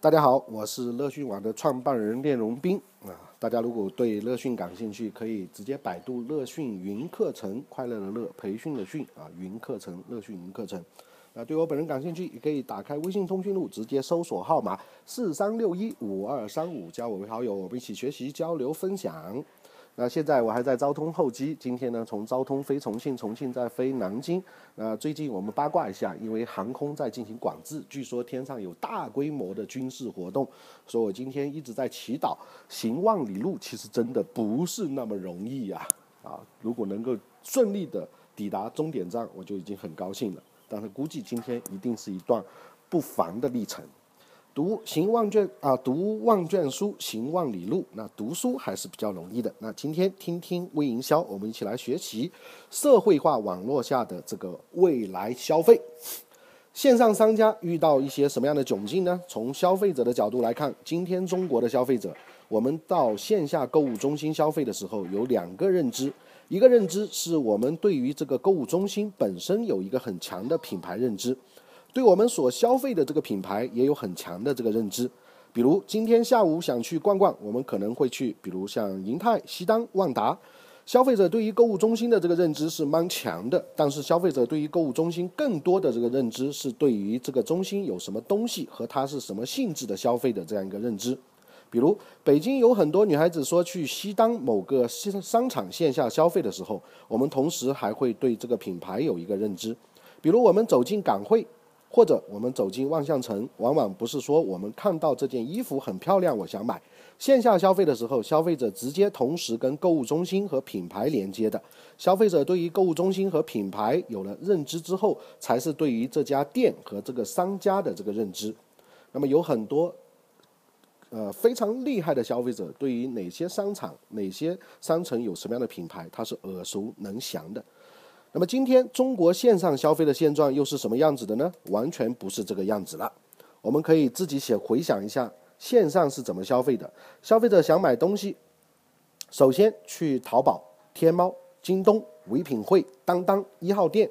大家好，我是乐讯网的创办人练荣斌啊。大家如果对乐讯感兴趣，可以直接百度乐讯云课程，快乐的乐，培训的训啊，云课程，乐讯云课程。啊，对我本人感兴趣，也可以打开微信通讯录，直接搜索号码四三六一五二三五，加我为好友，我们一起学习交流分享。那现在我还在昭通候机，今天呢从昭通飞重庆，重庆再飞南京。那最近我们八卦一下，因为航空在进行管制，据说天上有大规模的军事活动，所以我今天一直在祈祷行万里路，其实真的不是那么容易呀！啊，如果能够顺利的抵达终点站，我就已经很高兴了。但是估计今天一定是一段不凡的历程。读行万卷啊，读万卷书，行万里路。那读书还是比较容易的。那今天听听微营销，我们一起来学习社会化网络下的这个未来消费。线上商家遇到一些什么样的窘境呢？从消费者的角度来看，今天中国的消费者，我们到线下购物中心消费的时候，有两个认知。一个认知是我们对于这个购物中心本身有一个很强的品牌认知。对我们所消费的这个品牌也有很强的这个认知，比如今天下午想去逛逛，我们可能会去，比如像银泰、西单、万达。消费者对于购物中心的这个认知是蛮强的，但是消费者对于购物中心更多的这个认知是对于这个中心有什么东西和它是什么性质的消费的这样一个认知。比如北京有很多女孩子说去西单某个商商场线下消费的时候，我们同时还会对这个品牌有一个认知。比如我们走进港汇。或者我们走进万象城，往往不是说我们看到这件衣服很漂亮，我想买。线下消费的时候，消费者直接同时跟购物中心和品牌连接的。消费者对于购物中心和品牌有了认知之后，才是对于这家店和这个商家的这个认知。那么有很多，呃非常厉害的消费者，对于哪些商场、哪些商城有什么样的品牌，他是耳熟能详的。那么今天中国线上消费的现状又是什么样子的呢？完全不是这个样子了。我们可以自己写回想一下，线上是怎么消费的。消费者想买东西，首先去淘宝、天猫、京东、唯品会、当当一号店，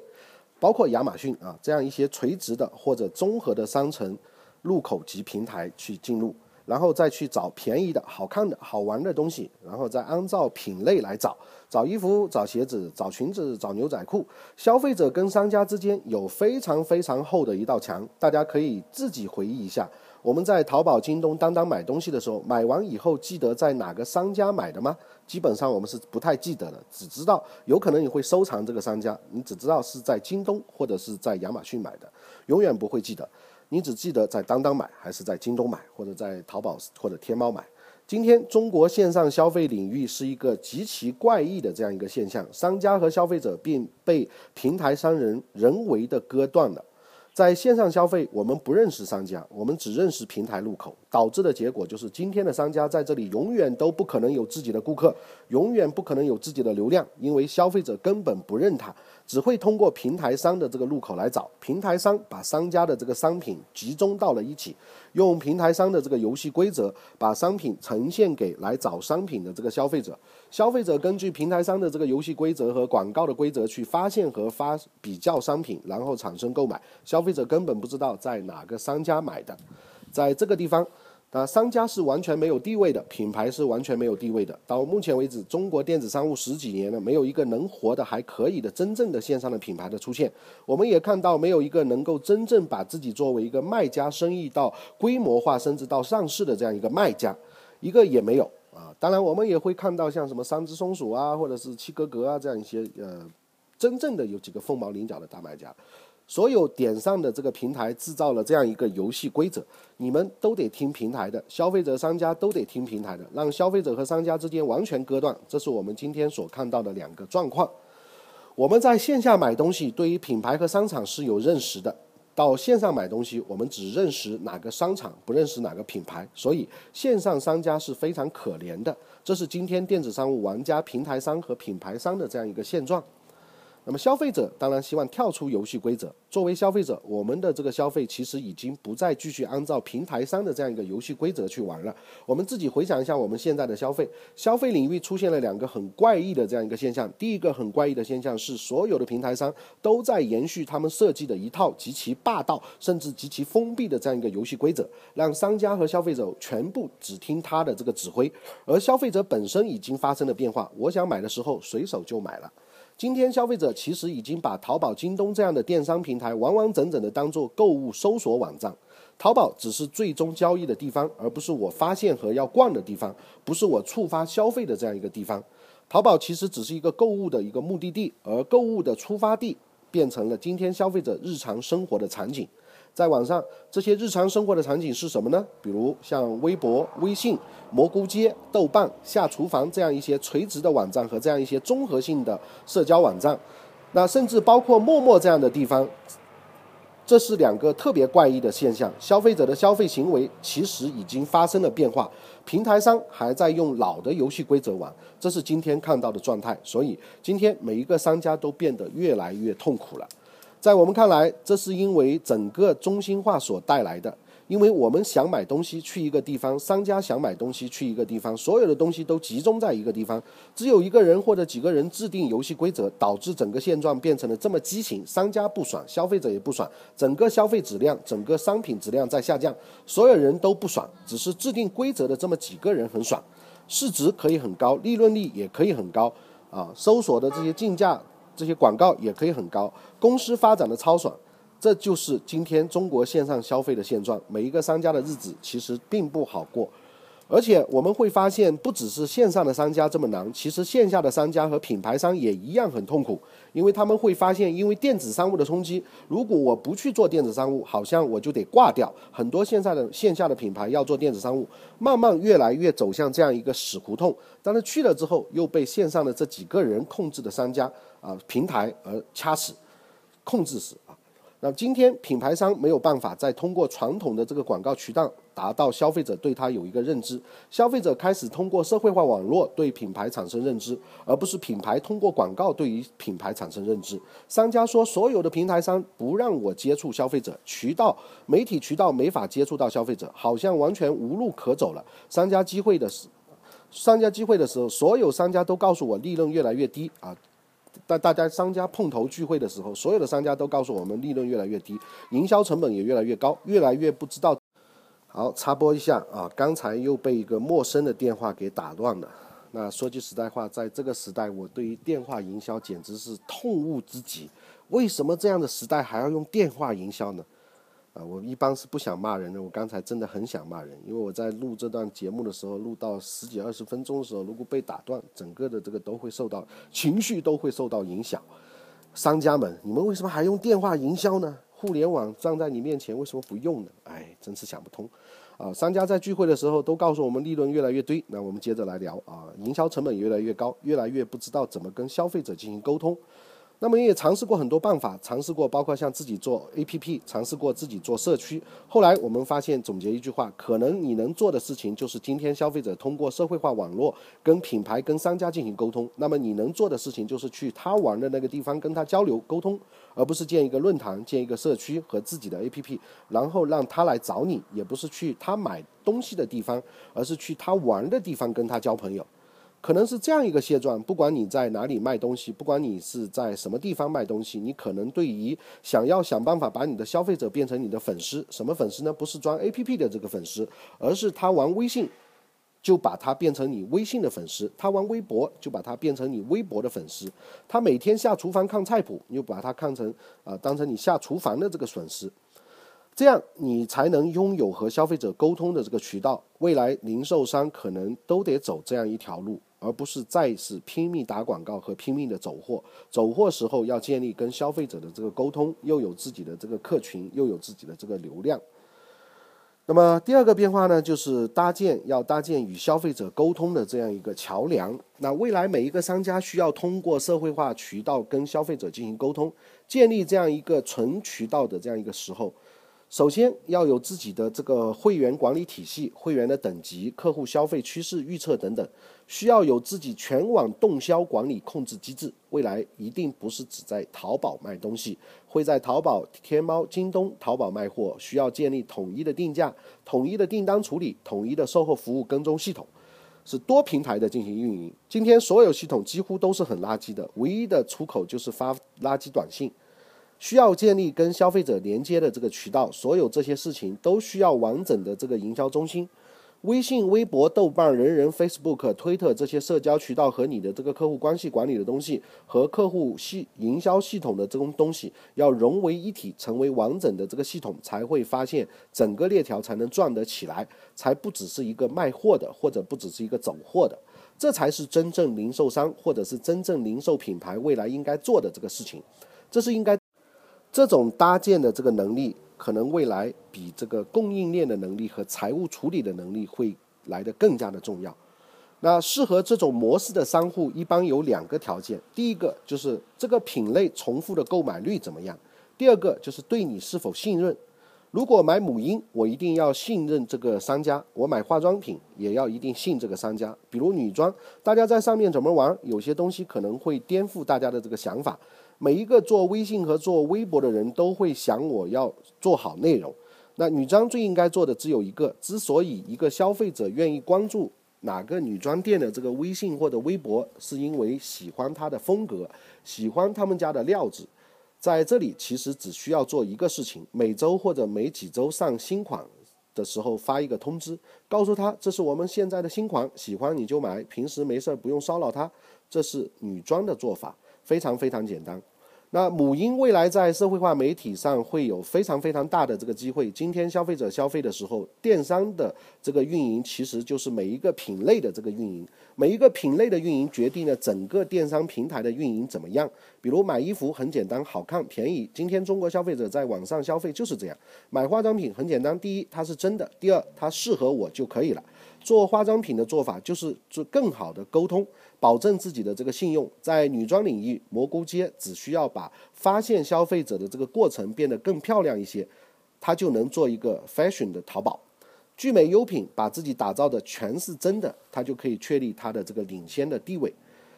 包括亚马逊啊这样一些垂直的或者综合的商城入口及平台去进入。然后再去找便宜的、好看的、好玩的东西，然后再按照品类来找，找衣服、找鞋子、找裙子、找牛仔裤。消费者跟商家之间有非常非常厚的一道墙，大家可以自己回忆一下。我们在淘宝、京东、当当买东西的时候，买完以后记得在哪个商家买的吗？基本上我们是不太记得的，只知道有可能你会收藏这个商家，你只知道是在京东或者是在亚马逊买的，永远不会记得。你只记得在当当买，还是在京东买，或者在淘宝或者天猫买？今天中国线上消费领域是一个极其怪异的这样一个现象，商家和消费者并被平台商人人为的割断了。在线上消费，我们不认识商家，我们只认识平台入口，导致的结果就是今天的商家在这里永远都不可能有自己的顾客，永远不可能有自己的流量，因为消费者根本不认他。只会通过平台商的这个入口来找，平台商把商家的这个商品集中到了一起，用平台商的这个游戏规则把商品呈现给来找商品的这个消费者，消费者根据平台商的这个游戏规则和广告的规则去发现和发比较商品，然后产生购买。消费者根本不知道在哪个商家买的，在这个地方。那商家是完全没有地位的，品牌是完全没有地位的。到目前为止，中国电子商务十几年了，没有一个能活得还可以的真正的线上的品牌的出现。我们也看到，没有一个能够真正把自己作为一个卖家，生意到规模化，甚至到上市的这样一个卖家，一个也没有啊。当然，我们也会看到像什么三只松鼠啊，或者是七哥哥啊这样一些呃，真正的有几个凤毛麟角的大卖家。所有点上的这个平台制造了这样一个游戏规则，你们都得听平台的，消费者、商家都得听平台的，让消费者和商家之间完全割断。这是我们今天所看到的两个状况。我们在线下买东西，对于品牌和商场是有认识的；到线上买东西，我们只认识哪个商场，不认识哪个品牌。所以线上商家是非常可怜的。这是今天电子商务玩家、平台商和品牌商的这样一个现状。那么消费者当然希望跳出游戏规则。作为消费者，我们的这个消费其实已经不再继续按照平台商的这样一个游戏规则去玩了。我们自己回想一下，我们现在的消费，消费领域出现了两个很怪异的这样一个现象。第一个很怪异的现象是，所有的平台商都在延续他们设计的一套极其霸道，甚至极其封闭的这样一个游戏规则，让商家和消费者全部只听他的这个指挥，而消费者本身已经发生了变化。我想买的时候，随手就买了。今天消费者其实已经把淘宝、京东这样的电商平台完完整整的当做购物搜索网站，淘宝只是最终交易的地方，而不是我发现和要逛的地方，不是我触发消费的这样一个地方。淘宝其实只是一个购物的一个目的地，而购物的出发地变成了今天消费者日常生活的场景。在网上，这些日常生活的场景是什么呢？比如像微博、微信、蘑菇街、豆瓣、下厨房这样一些垂直的网站和这样一些综合性的社交网站，那甚至包括陌陌这样的地方，这是两个特别怪异的现象。消费者的消费行为其实已经发生了变化，平台商还在用老的游戏规则玩，这是今天看到的状态。所以今天每一个商家都变得越来越痛苦了。在我们看来，这是因为整个中心化所带来的。因为我们想买东西去一个地方，商家想买东西去一个地方，所有的东西都集中在一个地方，只有一个人或者几个人制定游戏规则，导致整个现状变成了这么畸形。商家不爽，消费者也不爽，整个消费质量、整个商品质量在下降，所有人都不爽，只是制定规则的这么几个人很爽，市值可以很高，利润率也可以很高，啊，搜索的这些竞价。这些广告也可以很高，公司发展的超爽，这就是今天中国线上消费的现状。每一个商家的日子其实并不好过。而且我们会发现，不只是线上的商家这么难，其实线下的商家和品牌商也一样很痛苦，因为他们会发现，因为电子商务的冲击，如果我不去做电子商务，好像我就得挂掉。很多线下的线下的品牌要做电子商务，慢慢越来越走向这样一个死胡同。但是去了之后，又被线上的这几个人控制的商家啊平台而掐死，控制死啊。那今天品牌商没有办法再通过传统的这个广告渠道。达到消费者对他有一个认知，消费者开始通过社会化网络对品牌产生认知，而不是品牌通过广告对于品牌产生认知。商家说，所有的平台商不让我接触消费者，渠道、媒体渠道没法接触到消费者，好像完全无路可走了。商家机会的时，商家机会的时候，所有商家都告诉我利润越来越低啊。但大家商家碰头聚会的时候，所有的商家都告诉我们利润越来越低，营销成本也越来越高，越来越不知道。好，插播一下啊，刚才又被一个陌生的电话给打断了。那说句实在话，在这个时代，我对于电话营销简直是痛恶之极。为什么这样的时代还要用电话营销呢？啊，我一般是不想骂人的。我刚才真的很想骂人，因为我在录这段节目的时候，录到十几二十分钟的时候，如果被打断，整个的这个都会受到情绪都会受到影响。商家们，你们为什么还用电话营销呢？互联网站在你面前，为什么不用呢？哎，真是想不通。啊，商家在聚会的时候都告诉我们利润越来越低，那我们接着来聊啊，营销成本越来越高，越来越不知道怎么跟消费者进行沟通。那么也尝试过很多办法，尝试过包括像自己做 APP，尝试过自己做社区。后来我们发现，总结一句话，可能你能做的事情就是今天消费者通过社会化网络跟品牌、跟商家进行沟通。那么你能做的事情就是去他玩的那个地方跟他交流沟通，而不是建一个论坛、建一个社区和自己的 APP，然后让他来找你，也不是去他买东西的地方，而是去他玩的地方跟他交朋友。可能是这样一个现状，不管你在哪里卖东西，不管你是在什么地方卖东西，你可能对于想要想办法把你的消费者变成你的粉丝，什么粉丝呢？不是装 APP 的这个粉丝，而是他玩微信，就把他变成你微信的粉丝；他玩微博，就把他变成你微博的粉丝；他每天下厨房看菜谱，你就把他看成啊，当成你下厨房的这个粉丝。这样你才能拥有和消费者沟通的这个渠道。未来零售商可能都得走这样一条路。而不是再次拼命打广告和拼命的走货，走货时候要建立跟消费者的这个沟通，又有自己的这个客群，又有自己的这个流量。那么第二个变化呢，就是搭建要搭建与消费者沟通的这样一个桥梁。那未来每一个商家需要通过社会化渠道跟消费者进行沟通，建立这样一个纯渠道的这样一个时候。首先要有自己的这个会员管理体系、会员的等级、客户消费趋势预测等等，需要有自己全网动销管理控制机制。未来一定不是只在淘宝卖东西，会在淘宝、天猫、京东、淘宝卖货，需要建立统一的定价、统一的订单处理、统一的售后服务跟踪系统，是多平台的进行运营。今天所有系统几乎都是很垃圾的，唯一的出口就是发垃圾短信。需要建立跟消费者连接的这个渠道，所有这些事情都需要完整的这个营销中心。微信、微博、豆瓣、人人、Facebook、推特这些社交渠道和你的这个客户关系管理的东西，和客户系营销系统的这种东西要融为一体，成为完整的这个系统，才会发现整个链条才能转得起来，才不只是一个卖货的，或者不只是一个走货的，这才是真正零售商或者是真正零售品牌未来应该做的这个事情，这是应该。这种搭建的这个能力，可能未来比这个供应链的能力和财务处理的能力会来得更加的重要。那适合这种模式的商户，一般有两个条件：第一个就是这个品类重复的购买率怎么样；第二个就是对你是否信任。如果买母婴，我一定要信任这个商家；我买化妆品也要一定信这个商家。比如女装，大家在上面怎么玩，有些东西可能会颠覆大家的这个想法。每一个做微信和做微博的人都会想，我要做好内容。那女装最应该做的只有一个。之所以一个消费者愿意关注哪个女装店的这个微信或者微博，是因为喜欢它的风格，喜欢他们家的料子。在这里，其实只需要做一个事情：每周或者每几周上新款的时候发一个通知，告诉他这是我们现在的新款，喜欢你就买，平时没事儿不用骚扰他。这是女装的做法。非常非常简单。那母婴未来在社会化媒体上会有非常非常大的这个机会。今天消费者消费的时候，电商的这个运营其实就是每一个品类的这个运营，每一个品类的运营决定了整个电商平台的运营怎么样。比如买衣服很简单，好看便宜。今天中国消费者在网上消费就是这样。买化妆品很简单，第一它是真的，第二它适合我就可以了。做化妆品的做法就是做更好的沟通。保证自己的这个信用，在女装领域，蘑菇街只需要把发现消费者的这个过程变得更漂亮一些，它就能做一个 fashion 的淘宝。聚美优品把自己打造的全是真的，它就可以确立它的这个领先的地位。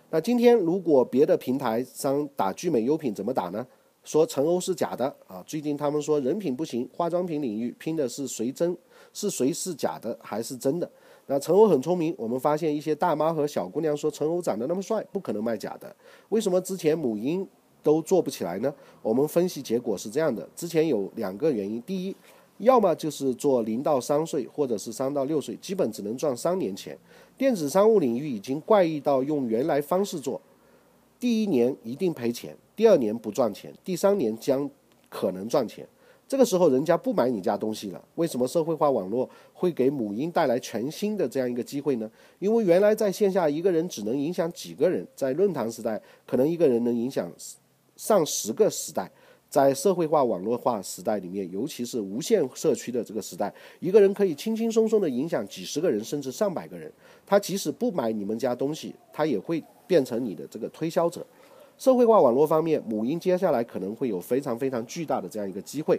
那今天如果别的平台商打聚美优品怎么打呢？说陈欧是假的啊！最近他们说人品不行，化妆品领域拼的是谁真，是谁是假的还是真的？那陈欧很聪明，我们发现一些大妈和小姑娘说陈欧长得那么帅，不可能卖假的。为什么之前母婴都做不起来呢？我们分析结果是这样的：之前有两个原因，第一，要么就是做零到三岁，或者是三到六岁，基本只能赚三年钱。电子商务领域已经怪异到用原来方式做，第一年一定赔钱，第二年不赚钱，第三年将可能赚钱。这个时候，人家不买你家东西了。为什么社会化网络会给母婴带来全新的这样一个机会呢？因为原来在线下一个人只能影响几个人，在论坛时代，可能一个人能影响上十个时代。在社会化网络化时代里面，尤其是无限社区的这个时代，一个人可以轻轻松松地影响几十个人，甚至上百个人。他即使不买你们家东西，他也会变成你的这个推销者。社会化网络方面，母婴接下来可能会有非常非常巨大的这样一个机会。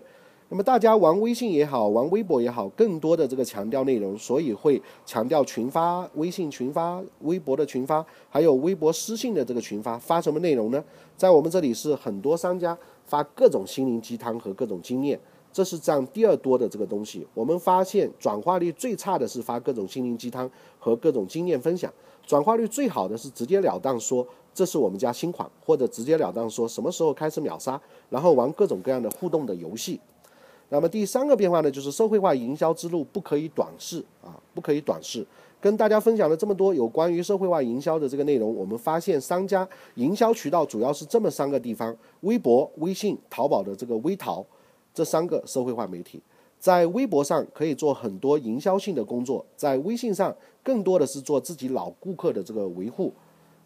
那么大家玩微信也好，玩微博也好，更多的这个强调内容，所以会强调群发、微信群发、微博的群发，还有微博私信的这个群发。发什么内容呢？在我们这里是很多商家发各种心灵鸡汤和各种经验，这是占第二多的这个东西。我们发现转化率最差的是发各种心灵鸡汤和各种经验分享，转化率最好的是直截了当说。这是我们家新款，或者直截了当说什么时候开始秒杀，然后玩各种各样的互动的游戏。那么第三个变化呢，就是社会化营销之路不可以短视啊，不可以短视。跟大家分享了这么多有关于社会化营销的这个内容，我们发现商家营销渠道主要是这么三个地方：微博、微信、淘宝的这个微淘，这三个社会化媒体。在微博上可以做很多营销性的工作，在微信上更多的是做自己老顾客的这个维护。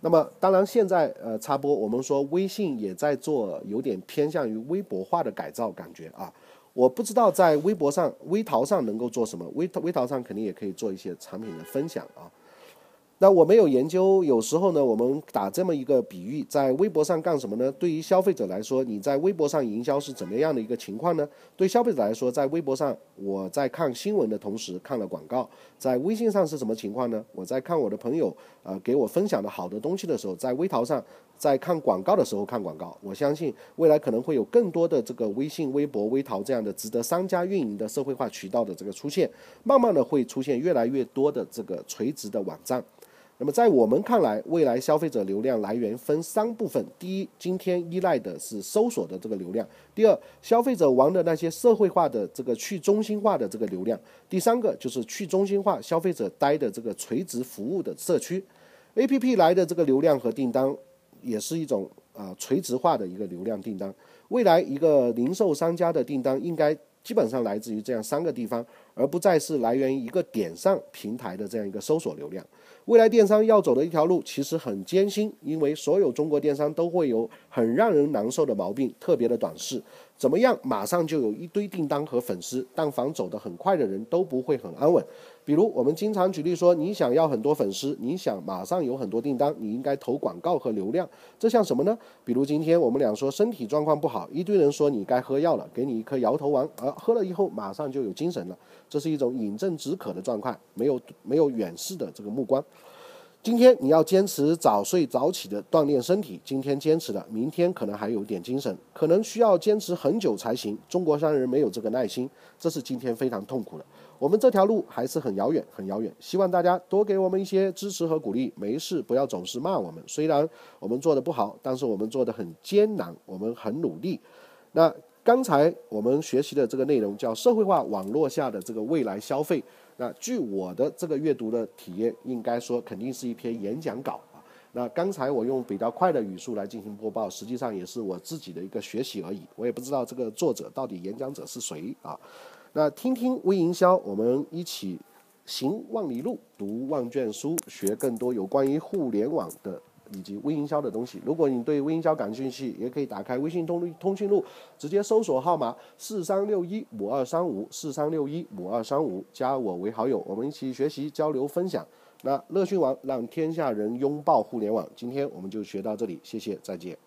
那么，当然，现在呃，插播，我们说微信也在做有点偏向于微博化的改造，感觉啊，我不知道在微博上、微淘上能够做什么，微微淘上肯定也可以做一些产品的分享啊。那我没有研究，有时候呢，我们打这么一个比喻，在微博上干什么呢？对于消费者来说，你在微博上营销是怎么样的一个情况呢？对消费者来说，在微博上我在看新闻的同时看了广告，在微信上是什么情况呢？我在看我的朋友呃给我分享的好的东西的时候，在微淘上在看广告的时候看广告。我相信未来可能会有更多的这个微信、微博、微淘这样的值得商家运营的社会化渠道的这个出现，慢慢的会出现越来越多的这个垂直的网站。那么在我们看来，未来消费者流量来源分三部分：第一，今天依赖的是搜索的这个流量；第二，消费者玩的那些社会化的这个去中心化的这个流量；第三个就是去中心化消费者待的这个垂直服务的社区。A P P 来的这个流量和订单，也是一种啊垂直化的一个流量订单。未来一个零售商家的订单应该基本上来自于这样三个地方，而不再是来源于一个点上平台的这样一个搜索流量。未来电商要走的一条路其实很艰辛，因为所有中国电商都会有很让人难受的毛病，特别的短视。怎么样，马上就有一堆订单和粉丝，但凡走得很快的人都不会很安稳。比如我们经常举例说，你想要很多粉丝，你想马上有很多订单，你应该投广告和流量。这像什么呢？比如今天我们俩说身体状况不好，一堆人说你该喝药了，给你一颗摇头丸，而喝了以后马上就有精神了。这是一种饮鸩止渴的状况，没有没有远视的这个目光。今天你要坚持早睡早起的锻炼身体，今天坚持了，明天可能还有点精神，可能需要坚持很久才行。中国商人没有这个耐心，这是今天非常痛苦的。我们这条路还是很遥远，很遥远。希望大家多给我们一些支持和鼓励，没事不要总是骂我们。虽然我们做的不好，但是我们做的很艰难，我们很努力。那刚才我们学习的这个内容叫社会化网络下的这个未来消费。那据我的这个阅读的体验，应该说肯定是一篇演讲稿啊。那刚才我用比较快的语速来进行播报，实际上也是我自己的一个学习而已。我也不知道这个作者到底演讲者是谁啊。那听听微营销，我们一起行万里路，读万卷书，学更多有关于互联网的。以及微营销的东西，如果你对微营销感兴趣，也可以打开微信通通讯录，直接搜索号码四三六一五二三五四三六一五二三五，加我为好友，我们一起学习、交流、分享。那乐讯网让天下人拥抱互联网，今天我们就学到这里，谢谢，再见。